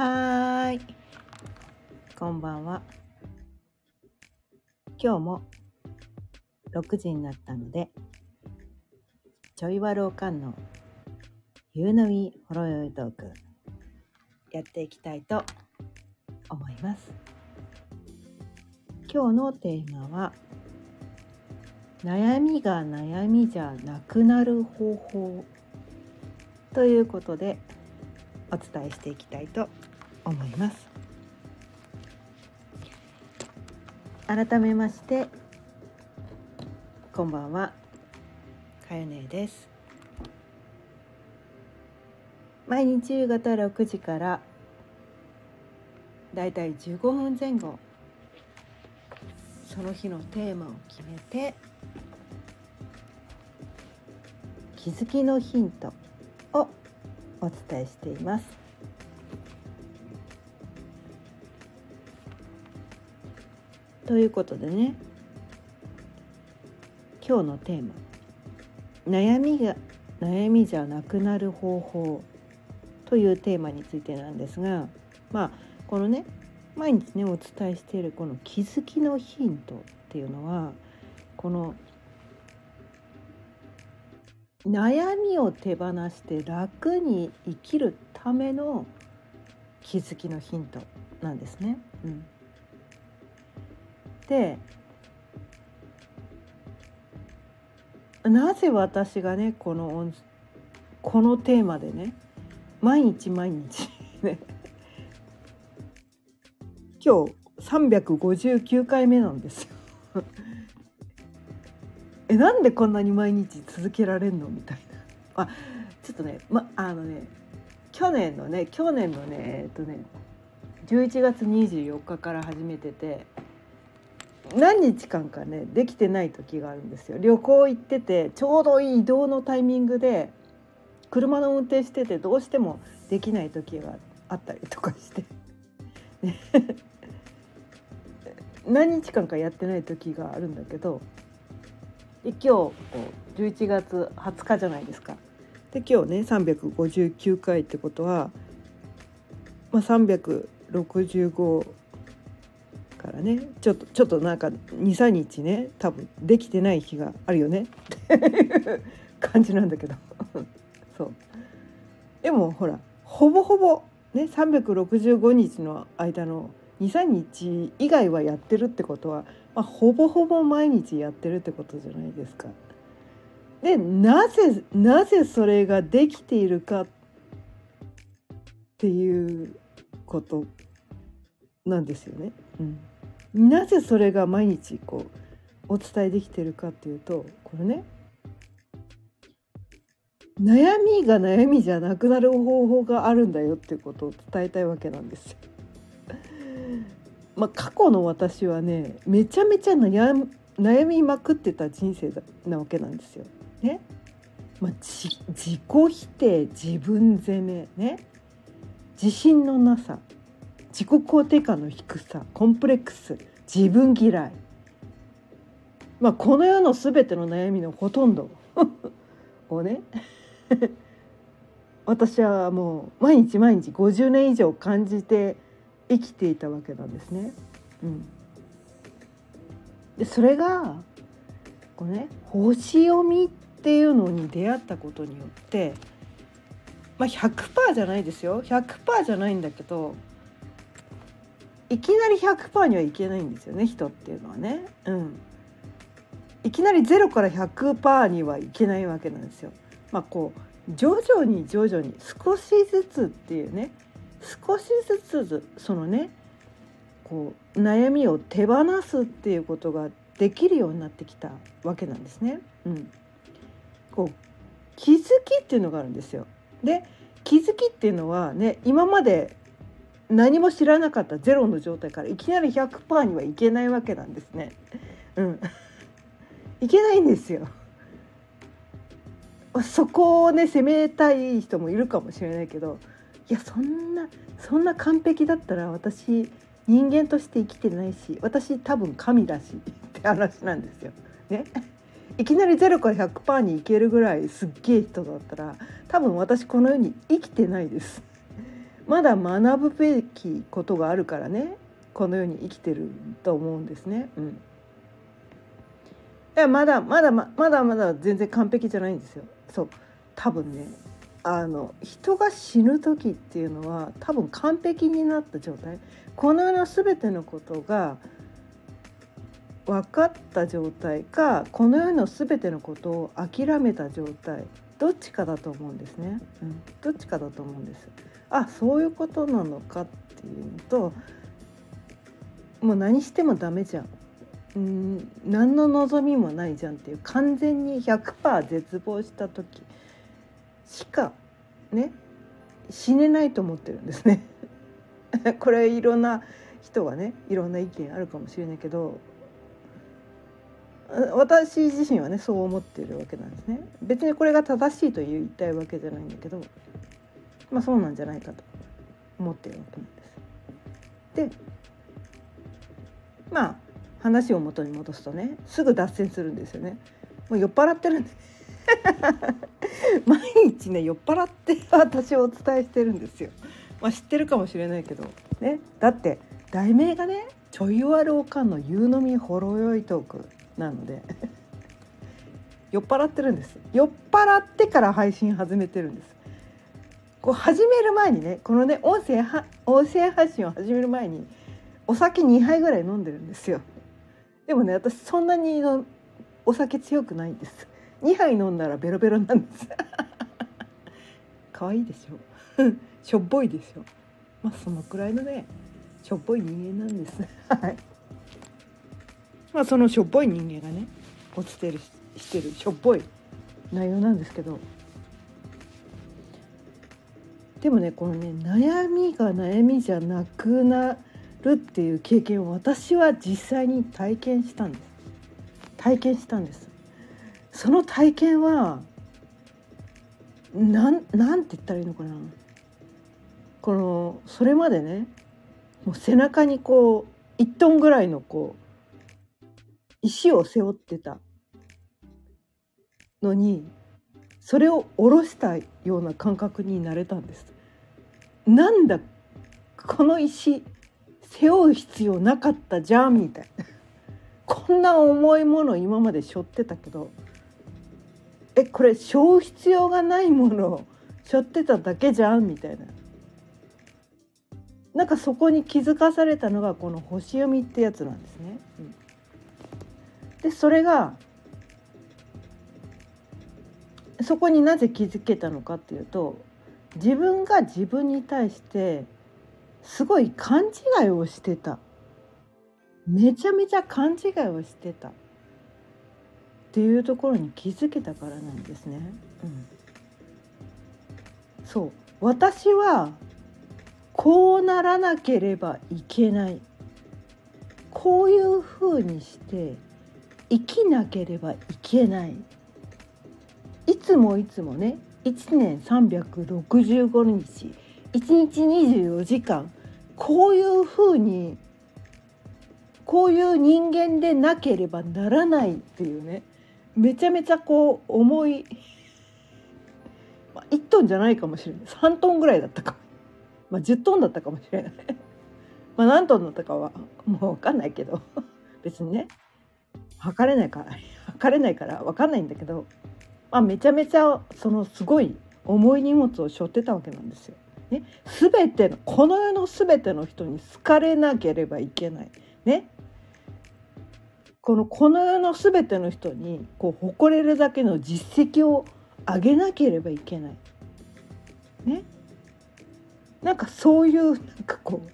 はーい。こんばんは。今日も6時になったので、ちょいわるおかんのゆうのみほろよいトーク、やっていきたいと思います。今日のテーマは、悩みが悩みじゃなくなる方法ということでお伝えしていきたいと思います思います。改めましてこんばんは。かよねです。毎日夕方6時からだいたい15分前後その日のテーマを決めて気づきのヒントをお伝えしています。ということでね。今日のテーマ「悩みが悩みじゃなくなる方法」というテーマについてなんですが。まあこのね毎日ねお伝えしているこの気づきのヒントっていうのはこの悩みを手放して楽に生きるための気づきのヒントなんですね。うん、でなぜ私がねこのこのテーマでね毎日毎日 ね今日359回目なんですよ。えなんでこんなに毎日続けられんのみたいなあちょっとねまあのね去年のね去年のねえっとね11月24日から始めてて何日間かねできてない時があるんですよ旅行行っててちょうどいい移動のタイミングで車の運転しててどうしてもできない時があったりとかして、何日間かやってない時があるんだけどで今日11月20日じゃないですか。で今日ね359回ってことは、まあ、365からね。ちょっとちょっとなんか23日ね多分できてない日があるよね。っていう感じなんだけど。そう。でもほらほぼほぼね365日の間の23日以外はやってるってことは、まあ、ほぼほぼ毎日やってるってことじゃないですか。でなぜなぜそれができているかっていうことなんですよね。うん、なぜそれが毎日こうお伝えできてるかっていうとこれね悩みが悩みじゃなくなる方法があるんだよっていうことを伝えたいわけなんですよ。まあ、過去の私はねめちゃめちゃ悩悩みまくってた人生なわけなんですよ。ねまあ、自己否定自分責めね自信のなさ自己肯定感の低さコンプレックス自分嫌い、まあ、この世の全ての悩みのほとんど。をね。私はもう毎日毎日50年以上感じて生きていたわけなんですね。うん、でそれがこうね星読みっていうのに出会ったことによってまあ100%じゃないですよ。100%じゃないんだけどいきなり100%にはいけないんですよね人っていうのはね。うん、いきなり0から100%にはいけないわけなんですよ。まあこう徐々に徐々に少しずつっていうね少しずつそのねこう悩みを手放すっていうことができるようになってきたわけなんですね。うん、こう気づきっていうのがあるんですよ。で気づきっていうのはね今まで何も知らなかったゼロの状態からいきなり100%にはいけないわけなんですね。うん、いけないんですよ。そこをね責めたい人もいるかもしれないけどいやそんなそんな完璧だったら私人間として生きてないし私多分神だしって話なんですよ。ね。いきなり0から100%にいけるぐらいすっげえ人だったら多分私この世に生きてないです。まだ学ぶべきことがあるからねこの世に生きてると思うんですね。うん、いやまだまだまだまだ全然完璧じゃないんですよ。そう多分ねあの人が死ぬ時っていうのは多分完璧になった状態この世の全てのことが分かった状態かこの世の全てのことを諦めた状態どっちかだと思うんですね、うん、どっちかだと思うんです。あそういうことなのかっていうのともう何してもダメじゃん。うん何の望みもないじゃんっていう完全に100%絶望した時しかね死ねないと思ってるんですね。これいろんな人がねいろんな意見あるかもしれないけど私自身はねそう思ってるわけなんですね別にこれが正しいと言いたいわけじゃないんだけどまあそうなんじゃないかと思ってるわけなんです。でまあ話を元に戻すとねすぐ脱線するんですよね。もう酔っ払ってるんです 毎日ね酔っ払って私をお伝えしてるんですよ。まあ、知ってるかもしれないけどねだって題名がね「ちょいわるおかんの夕飲みほろ酔いトーク」なので。酔っ払ってるんです。酔っ払ってから配信始めてるんです。こう始める前にねこのね音声は音声配信を始める前にお酒2杯ぐらい飲んでるんですよ。でもね私そんなにのお酒強くないんです。2杯飲んだらベロベロなんです。可愛いでしょ？しょっぽいでしょ？まあそのくらいのねしょっぽい人間なんです。はい。まあそのしょっぽい人間がね落ちてるしてるしょっぽい。内容なんですけど。でもねこのね悩みが悩みじゃなくなるっていう経験を私は実際に体験したんです。体験したんです。その体験はなんなんて言ったらいいのかな。このそれまでねもう背中にこう1トンぐらいのこう石を背負ってた。のにそれを下ろしたような感覚になれたんです。なんだこの石背負う必要なかったじゃんみたいな。こんな重いもの今まで背負ってたけど。えこれ背負う必要がないものを背負ってただけじゃんみたいな。なんかそこに気づかされたのがこの星読みってやつなんですね。うん、でそれがそこになぜ気づけたのかっていうと自分が自分に対してすごい勘違いをしてた。めちゃめちゃ勘違いをしてた。っていうところに気づけたからなんですね。うん、そう。私はこうならなければいけない。こういうふうにして生きなければいけない。いつもいつもね1年365日1日24時間こういうふうにこういう人間でなければならないっていうねめちゃめちゃこう重い、まあ、1トンじゃないかもしれない。3トンぐらいだったか、まあ、10トンだったかもしれない。まあ何トンだったかはもう分かんないけど。別にね。測れないから 測れないから分かんないんだけどまあ、めちゃめちゃそのすごい重い荷物を背負ってたわけなんですよ。ね、全てのこの世の全ての人に好かれなければいけない。ね、このこの世の全ての人にこう誇れるだけの実績を上げなければいけない。ね、なんかそういうなんかこう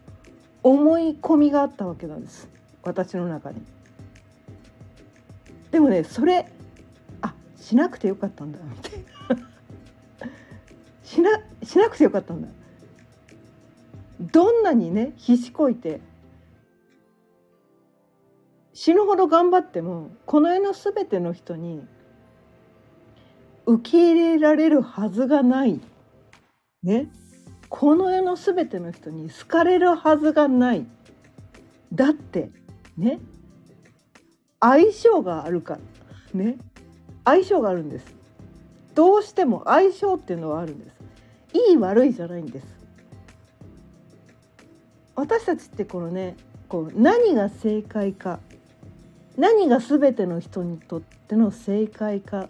思い込みがあったわけなんです私の中に。でもねそれあしなくてよかったんだ。みたいなしなしなくてよかったんだ。どんなにね必死こいて死ぬほど頑張ってもこの世の全ての人に受け入れられるはずがない。ね。この世の全ての人に好かれるはずがない。だってね。相性があるからね。相性があるんです。どうしても相性っていうのはあるんです。いい悪いじゃないんです。私たちってこのねこう何が正解か何が全ての人にとっての正解か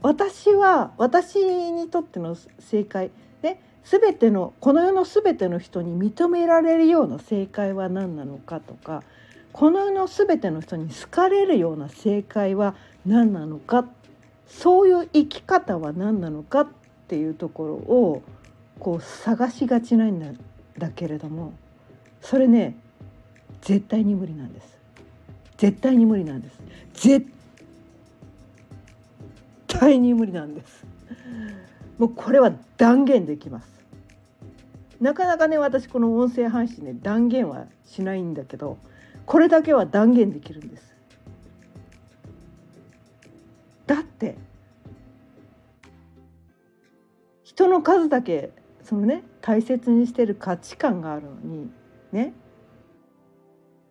私は私にとっての正解。ね全てのこの世の全ての人に認められるような正解は何なのかとかこの世の全ての人に好かれるような正解は何なのかそういう生き方は何なのかっていうところをこう探しがちなんだけれどもそれね絶対に無理なんです。絶対に無理なんです。絶対に無理なんです。もうこれは断言できます。なかなかね私この音声配信ね断言はしないんだけどこれだけは断言できるんです。だって人の数だけそのね大切にしてる価値観があるのにね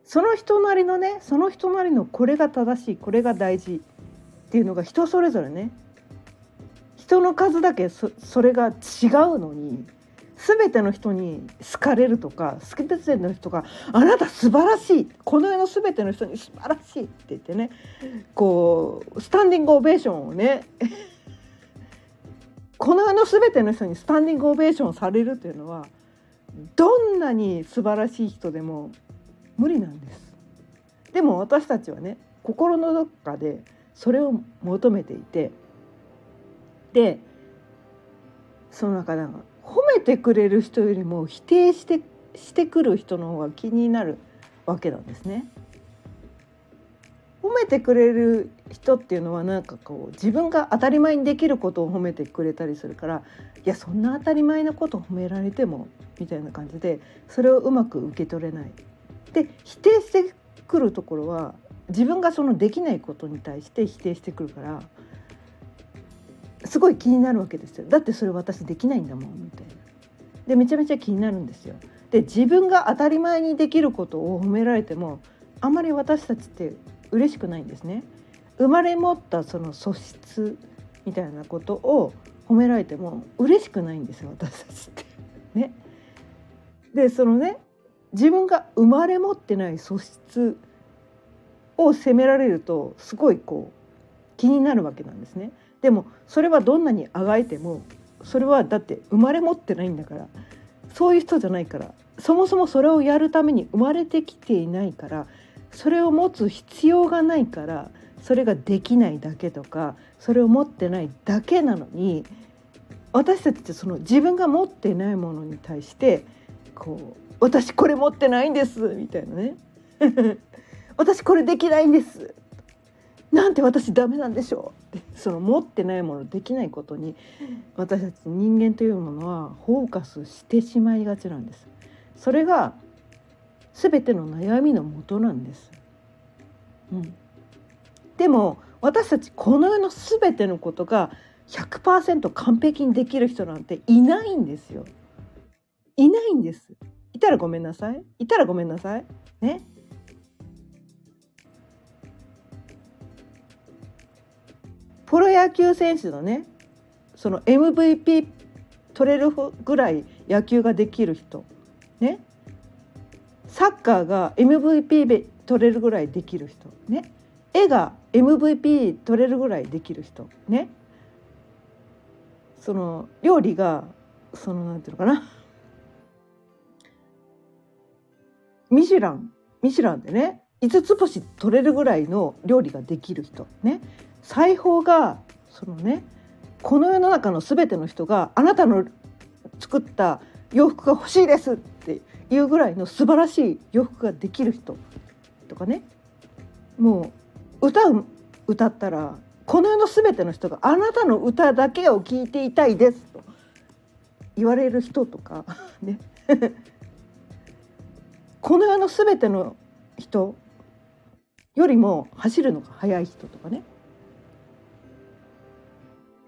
その人なりのねその人なりのこれが正しいこれが大事っていうのが人それぞれね人の数だけそそれが違うのに全ての人に好かれるとか全ての人が「あなた素晴らしいこの世の全ての人に素晴らしい」って言ってねこうスタンディングオベーションをね この世の全ての人にスタンディングオベーションされるというのはどんなに素晴らしい人でも無理なんです。でも私たちはね心のどっかでそれを求めていてでその中で褒めてくれる人よりも否定してしてくる人の方が気になるわけなんですね。褒めてくれる人っていうのはなんかこう自分が当たり前にできることを褒めてくれたりするからいやそんな当たり前のこと褒められてもみたいな感じでそれをうまく受け取れない。で否定してくるところは自分がそのできないことに対して否定してくるからすごい気になるわけですよだってそれ私できないんだもんみたいな。でめちゃめちゃ気になるんですよ。で自分が当たり前にできることを褒められてもあまり私たちって嬉しくないんですね。生まれ持ったその素質みたいなことを褒められても嬉しくないんですよ私たちって。ね。でそのね自分が生まれ持ってない素質を責められるとすごいこう気になるわけなんですね。でもそれはどんなにあがいてもそれはだって生まれ持ってないんだからそういう人じゃないからそもそもそれをやるために生まれてきていないからそれを持つ必要がないからそれができないだけとかそれを持ってないだけなのに私たちってその自分が持ってないものに対してこう「私これ持ってないんです」みたいなね「私これできないんです」なんて私ダメなんでしょうってその持ってないものできないことに私たち人間というものはフォーカスしてしまいがちなんです。それが全ての悩みの元なんです。うん、でも私たちこの世の全てのことが100%完璧にできる人なんていないんですよ。いないんです。いたらごめんなさい。いたらごめんなさい。ね。プロ野球選手のねその MVP 取れるぐらい野球ができる人。ね。サッカーが MVP 取れるぐらいできる人。ね。絵が MVP 取れるぐらいできる人。ね。その料理がそのなんていうのかな。ミシュラン。ミシュランでね5つ星取れるぐらいの料理ができる人。ね。裁縫がそのねこの世の中の全ての人があなたの作った洋服が欲しいですっていうぐらいの素晴らしい洋服ができる人とかねもう歌う歌ったらこの世の全ての人があなたの歌だけを聴いていたいですと言われる人とかね。この世の全ての人よりも走るのが速い人とかね。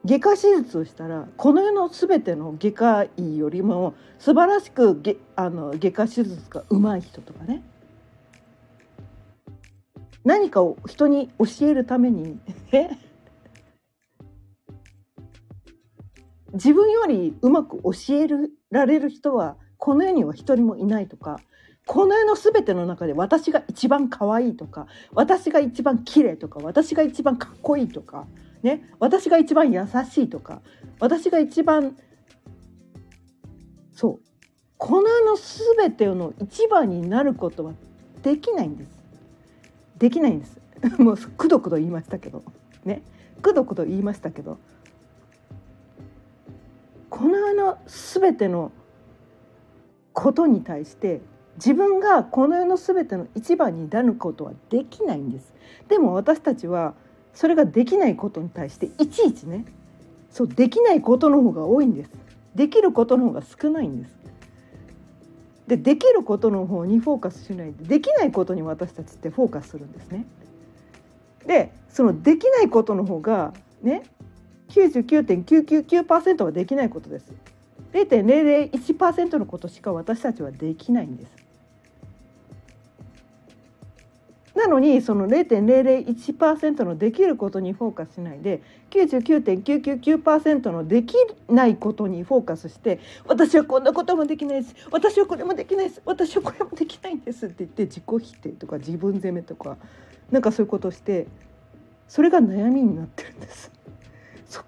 外科手術をしたらこの世の全ての外科医よりも素晴らしくあの外科手術がうまい人とかね。何かを人に教えるために自分よりうまく教えられる人はこの世には一人もいないとかこの世の全ての中で私が一番可愛いとか私が一番綺麗とか私が一番かっこいいとか、ね、私が一番優しいとか私が一番そうこの世の全ての一番になることはできないんです。できないんです。もうくどくど言いましたけどねくどくど言いましたけどこの世の全てのことに対して自分がこの世の全ての一番になることはできないんですでも私たちはそれができないことに対していちいちねそうできないことの方が多いんです。できることの方が少ないんです。でできることの方にフォーカスしないでできないことに私たちってフォーカスするんですね。でそのできないことの方がね99.999%はできないことです。0.001%のことしか私たちはできないんです。なのにその0.001%のできることにフォーカスしないで99.999%のできないことにフォーカスして私はこんなこともできないです。私はこれもできないです。私はこれもできないんですって言って自己否定とか自分責めとかなんかそういうことをしてそれが悩みになってるんです。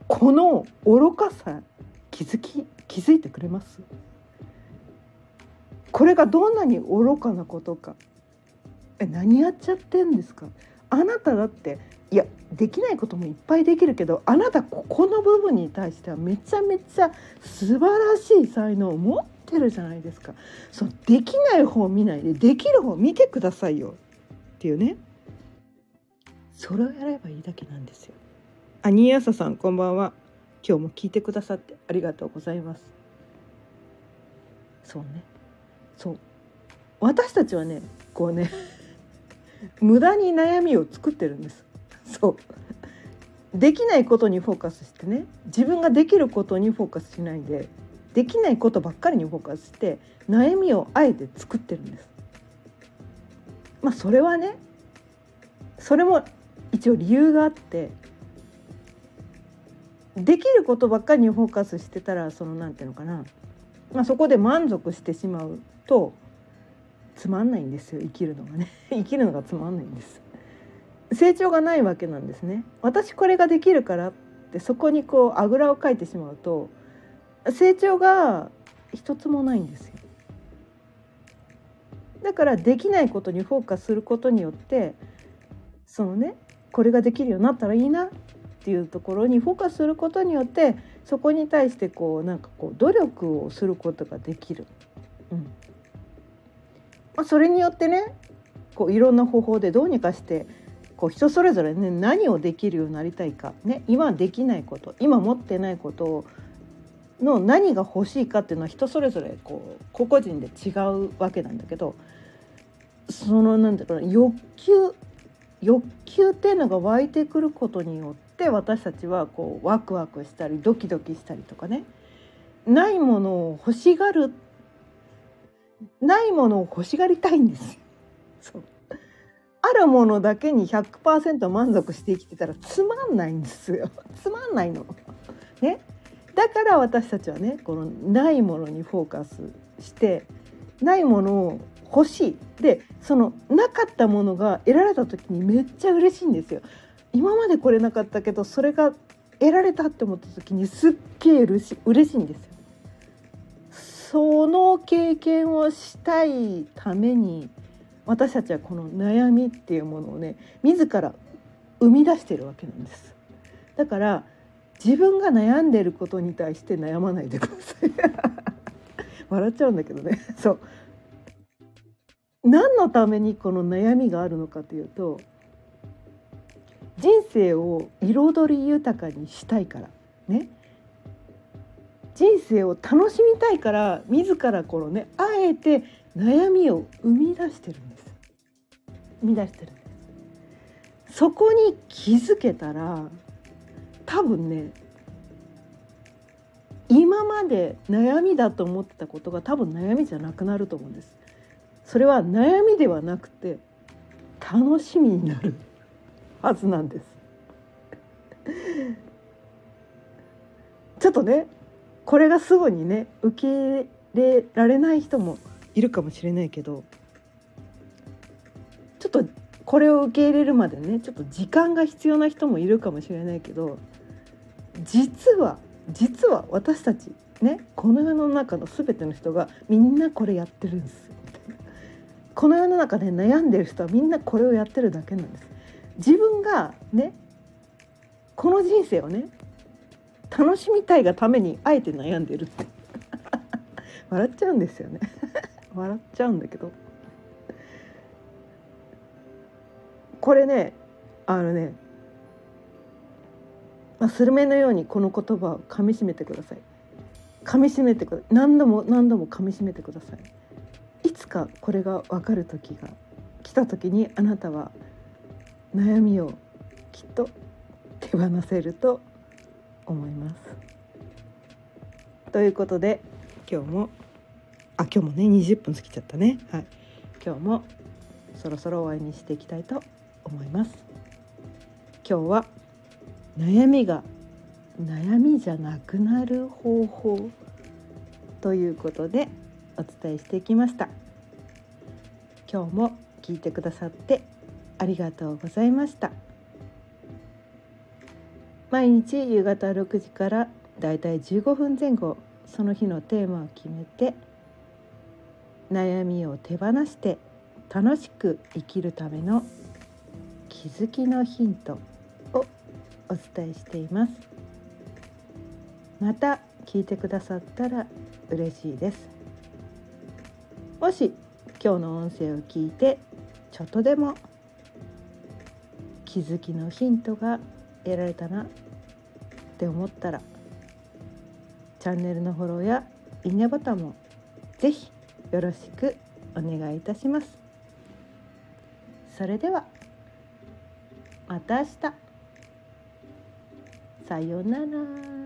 この愚かさ気づき気づいてくれます？これがどんなに愚かなことか。え何やっちゃってんですか？あなただっていやできないこともいっぱいできるけどあなたここの部分に対してはめちゃめちゃ素晴らしい才能を持ってるじゃないですか。そうできない方を見ないでできる方を見てくださいよ。っていうね。それをやればいいだけなんですよ。あにやささんこんばんは。今日も聞いてくださってありがとうございます。そうね。そう。私たちはねこうね無駄に悩みを作ってるんです。そう。できないことにフォーカスしてね。自分ができることにフォーカスしないでできないことばっかりにフォーカスして悩みをあえて作ってるんです。まあそれはねそれも一応理由があってできることばっかりにフォーカスしてたらそのなんていうのかな、まあ、そこで満足してしまうとつまんないんですよ生きるのがね。生きるのがつまんないんです成長がないわけなんですね。私これができるからってそこにこうあぐらをかいてしまうと成長が一つもないんですよ。だからできないことにフォーカスすることによってそのねこれができるようになったらいいなっていうところにフォーカスすることによってそこに対してこうなんかこう努力をすることができる。うん。まあ、それによってねこういろんな方法でどうにかしてこう人それぞれね何をできるようになりたいか、ね、今できないこと今持ってないことの何が欲しいかっていうのは人それぞれこう個々人で違うわけなんだけどそのなんだろう欲求欲求っていうのが湧いてくることによって私たちはこうワクワクしたりドキドキしたりとかねないものを欲しがるないものを欲しがりたいんです。そうあるものだけに100%満足して生きてたらつまんないんですよ。つまんないの。ね。だから私たちはねこのないものにフォーカスしてないものを欲しいでそのなかったものが得られた時にめっちゃ嬉しいんですよ。今までこれなかったけどそれが得られたって思った時にすっげえ嬉しい嬉しいんですよ。その経験をしたいために私たちはこの悩みっていうものをね自ら生み出してるわけなんです。だから自分が悩んでることに対して悩まないでください。笑っちゃうんだけどね。そう。何のためにこの悩みがあるのかというと人生を彩り豊かにしたいからね。人生を楽しみたいから自らこのねあえて悩みを生み出してるんです。生み出してるんです。そこに気づけたら多分ね今まで悩みだと思ってたことが多分悩みじゃなくなると思うんです。それは悩みではなくて楽しみになるはずなんです。ちょっとねこれがすぐにね受け入れられない人もいるかもしれないけどちょっとこれを受け入れるまでねちょっと時間が必要な人もいるかもしれないけど実は実は私たちねこの世の中の全ての人がみんなこれやってるんですこの世の中で悩んでる人はみんなこれをやってるだけなんです。自分がねこの人生をね楽しみたいがためにあえて悩んでるって。笑っちゃうんですよね。笑っちゃうんだけど。これねあのね、まあ、スルメのようにこの言葉を噛みしめてください。噛みしめてください。何度も何度も噛みしめてください。いつかこれが分かる時が来た時にあなたは悩みをきっと手放せると思います。ということで今日もあ今日もね20分過ぎちゃったね。はい。今日もそろそろ終わりにしていきたいと思います。今日は悩みが悩みじゃなくなる方法ということでお伝えしていきました。今日も聞いてくださってありがとうございました。毎日夕方6時からだいたい15分前後その日のテーマを決めて悩みを手放して楽しく生きるための気づきのヒントをお伝えしています。また聞いてくださったら嬉しいです。もし今日の音声を聞いてちょっとでも気づきのヒントが得られたな。って思ったらチャンネルのフォローやいいねボタンもぜひよろしくお願いいたします。それではまた明日。さようなら。